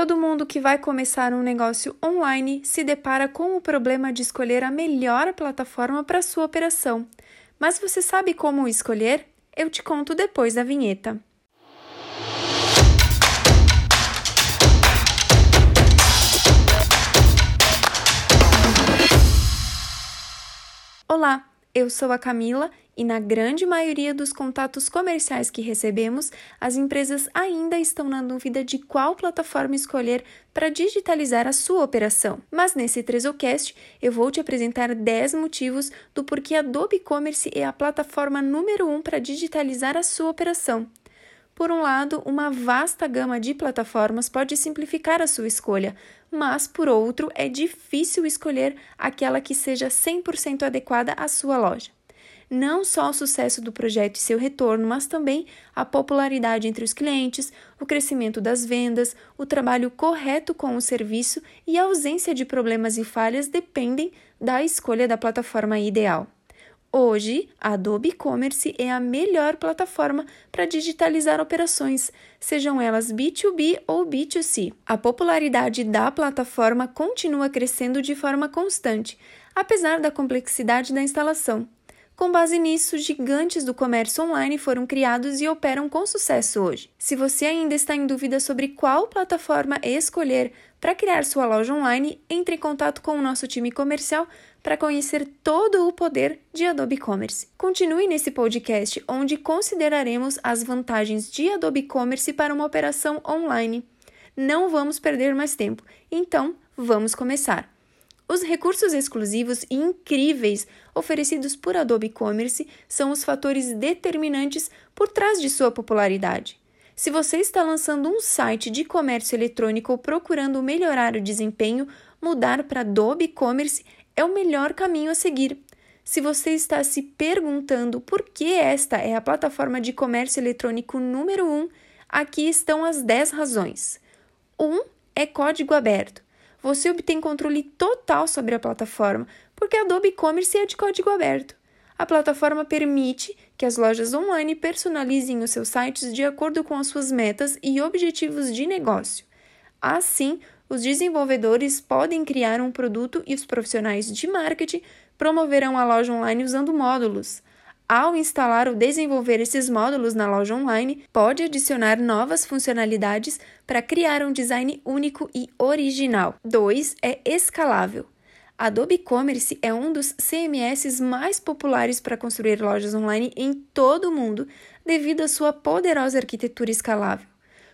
Todo mundo que vai começar um negócio online se depara com o problema de escolher a melhor plataforma para sua operação. Mas você sabe como escolher? Eu te conto depois da vinheta. Olá, eu sou a Camila e, na grande maioria dos contatos comerciais que recebemos, as empresas ainda estão na dúvida de qual plataforma escolher para digitalizar a sua operação. Mas nesse Trezocast eu vou te apresentar 10 motivos do porquê Adobe Commerce é a plataforma número 1 um para digitalizar a sua operação. Por um lado, uma vasta gama de plataformas pode simplificar a sua escolha, mas por outro, é difícil escolher aquela que seja 100% adequada à sua loja. Não só o sucesso do projeto e seu retorno, mas também a popularidade entre os clientes, o crescimento das vendas, o trabalho correto com o serviço e a ausência de problemas e falhas dependem da escolha da plataforma ideal. Hoje, a Adobe Commerce é a melhor plataforma para digitalizar operações, sejam elas B2B ou B2C. A popularidade da plataforma continua crescendo de forma constante, apesar da complexidade da instalação. Com base nisso, gigantes do comércio online foram criados e operam com sucesso hoje. Se você ainda está em dúvida sobre qual plataforma escolher para criar sua loja online, entre em contato com o nosso time comercial para conhecer todo o poder de Adobe Commerce. Continue nesse podcast onde consideraremos as vantagens de Adobe Commerce para uma operação online. Não vamos perder mais tempo, então vamos começar. Os recursos exclusivos e incríveis oferecidos por Adobe Commerce são os fatores determinantes por trás de sua popularidade. Se você está lançando um site de comércio eletrônico procurando melhorar o desempenho, mudar para Adobe Commerce é o melhor caminho a seguir. Se você está se perguntando por que esta é a plataforma de comércio eletrônico número 1, um, aqui estão as 10 razões. 1 um é código aberto você obtém controle total sobre a plataforma, porque a Adobe Commerce é de código aberto. A plataforma permite que as lojas online personalizem os seus sites de acordo com as suas metas e objetivos de negócio. Assim, os desenvolvedores podem criar um produto e os profissionais de marketing promoverão a loja online usando módulos. Ao instalar ou desenvolver esses módulos na loja online, pode adicionar novas funcionalidades para criar um design único e original. 2. É escalável. Adobe Commerce é um dos CMS mais populares para construir lojas online em todo o mundo, devido à sua poderosa arquitetura escalável.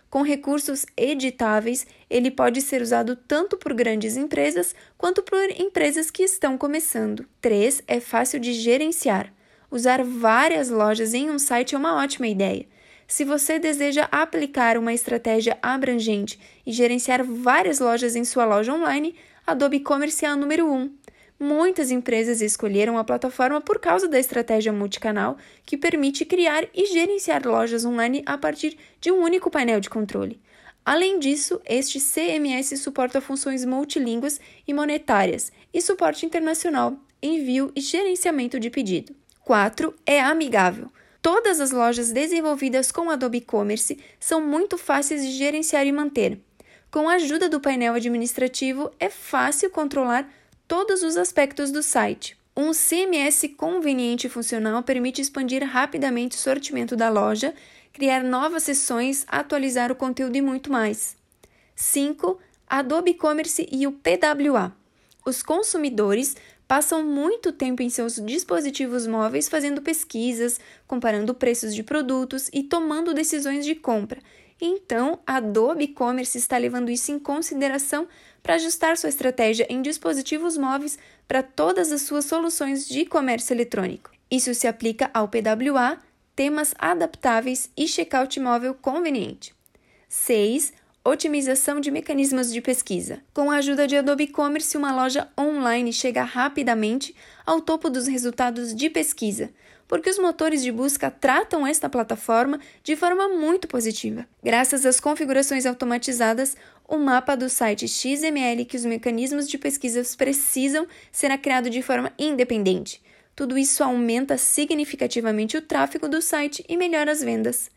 Com recursos editáveis, ele pode ser usado tanto por grandes empresas quanto por empresas que estão começando. 3. É fácil de gerenciar. Usar várias lojas em um site é uma ótima ideia. Se você deseja aplicar uma estratégia abrangente e gerenciar várias lojas em sua loja online, Adobe Commerce é a número 1. Um. Muitas empresas escolheram a plataforma por causa da estratégia multicanal, que permite criar e gerenciar lojas online a partir de um único painel de controle. Além disso, este CMS suporta funções multilínguas e monetárias e suporte internacional, envio e gerenciamento de pedido. 4. É amigável. Todas as lojas desenvolvidas com Adobe Commerce são muito fáceis de gerenciar e manter. Com a ajuda do painel administrativo, é fácil controlar todos os aspectos do site. Um CMS conveniente e funcional permite expandir rapidamente o sortimento da loja, criar novas seções, atualizar o conteúdo e muito mais. 5. Adobe Commerce e o PWA. Os consumidores passam muito tempo em seus dispositivos móveis fazendo pesquisas, comparando preços de produtos e tomando decisões de compra. Então, a Adobe Commerce está levando isso em consideração para ajustar sua estratégia em dispositivos móveis para todas as suas soluções de comércio eletrônico. Isso se aplica ao PWA, temas adaptáveis e checkout móvel conveniente. 6 otimização de mecanismos de pesquisa. Com a ajuda de Adobe Commerce, uma loja online chega rapidamente ao topo dos resultados de pesquisa, porque os motores de busca tratam esta plataforma de forma muito positiva. Graças às configurações automatizadas, o mapa do site XML que os mecanismos de pesquisa precisam será criado de forma independente. Tudo isso aumenta significativamente o tráfego do site e melhora as vendas.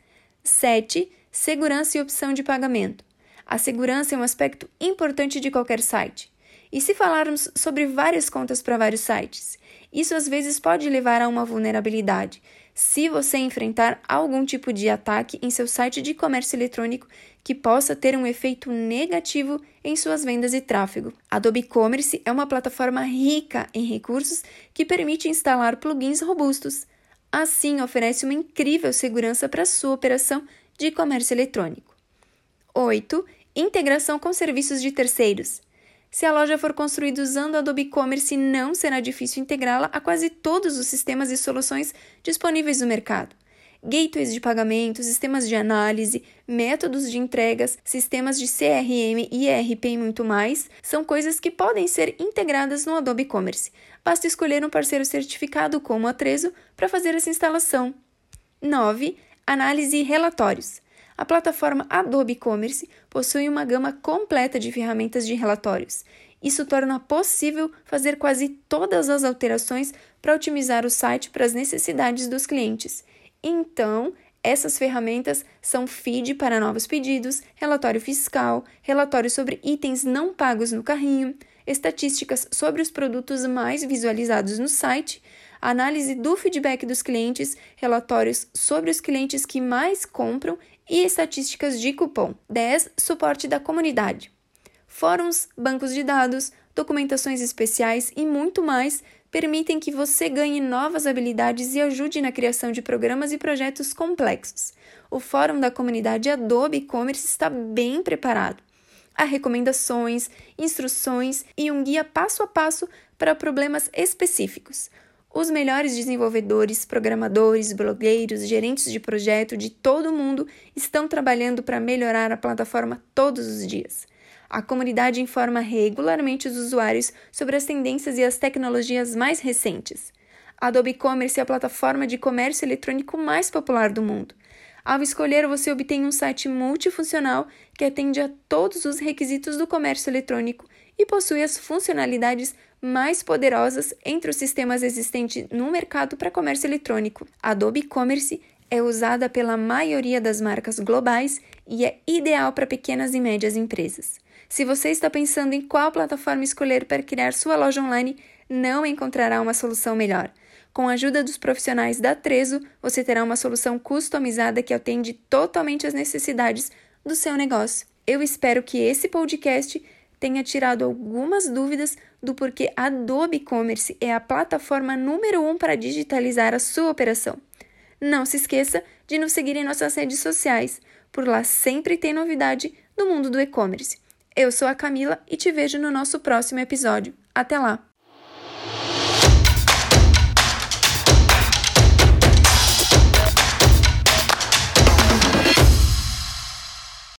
7. Segurança e opção de pagamento. A segurança é um aspecto importante de qualquer site. E se falarmos sobre várias contas para vários sites, isso às vezes pode levar a uma vulnerabilidade. Se você enfrentar algum tipo de ataque em seu site de comércio eletrônico que possa ter um efeito negativo em suas vendas e tráfego. Adobe Commerce é uma plataforma rica em recursos que permite instalar plugins robustos. Assim, oferece uma incrível segurança para sua operação de comércio eletrônico. 8. Integração com serviços de terceiros. Se a loja for construída usando Adobe Commerce, não será difícil integrá-la a quase todos os sistemas e soluções disponíveis no mercado. Gateways de pagamento, sistemas de análise, métodos de entregas, sistemas de CRM e ERP e muito mais são coisas que podem ser integradas no Adobe Commerce. Basta escolher um parceiro certificado como a Trezo para fazer essa instalação. 9. Análise e relatórios. A plataforma Adobe Commerce possui uma gama completa de ferramentas de relatórios. Isso torna possível fazer quase todas as alterações para otimizar o site para as necessidades dos clientes. Então, essas ferramentas são feed para novos pedidos, relatório fiscal, relatório sobre itens não pagos no carrinho, estatísticas sobre os produtos mais visualizados no site, análise do feedback dos clientes, relatórios sobre os clientes que mais compram e estatísticas de cupom. 10. Suporte da comunidade. Fóruns, bancos de dados, documentações especiais e muito mais permitem que você ganhe novas habilidades e ajude na criação de programas e projetos complexos. O fórum da comunidade Adobe e-commerce está bem preparado. Há recomendações, instruções e um guia passo a passo para problemas específicos. Os melhores desenvolvedores, programadores, blogueiros, gerentes de projeto de todo o mundo estão trabalhando para melhorar a plataforma todos os dias. A comunidade informa regularmente os usuários sobre as tendências e as tecnologias mais recentes. Adobe Commerce é a plataforma de comércio eletrônico mais popular do mundo. Ao escolher, você obtém um site multifuncional que atende a todos os requisitos do comércio eletrônico e possui as funcionalidades mais poderosas entre os sistemas existentes no mercado para comércio eletrônico. Adobe Commerce é usada pela maioria das marcas globais e é ideal para pequenas e médias empresas. Se você está pensando em qual plataforma escolher para criar sua loja online, não encontrará uma solução melhor. Com a ajuda dos profissionais da Trezo, você terá uma solução customizada que atende totalmente às necessidades do seu negócio. Eu espero que esse podcast tenha tirado algumas dúvidas do porquê Adobe Commerce é a plataforma número um para digitalizar a sua operação. Não se esqueça de nos seguir em nossas redes sociais, por lá sempre tem novidade do mundo do e-commerce. Eu sou a Camila e te vejo no nosso próximo episódio. Até lá!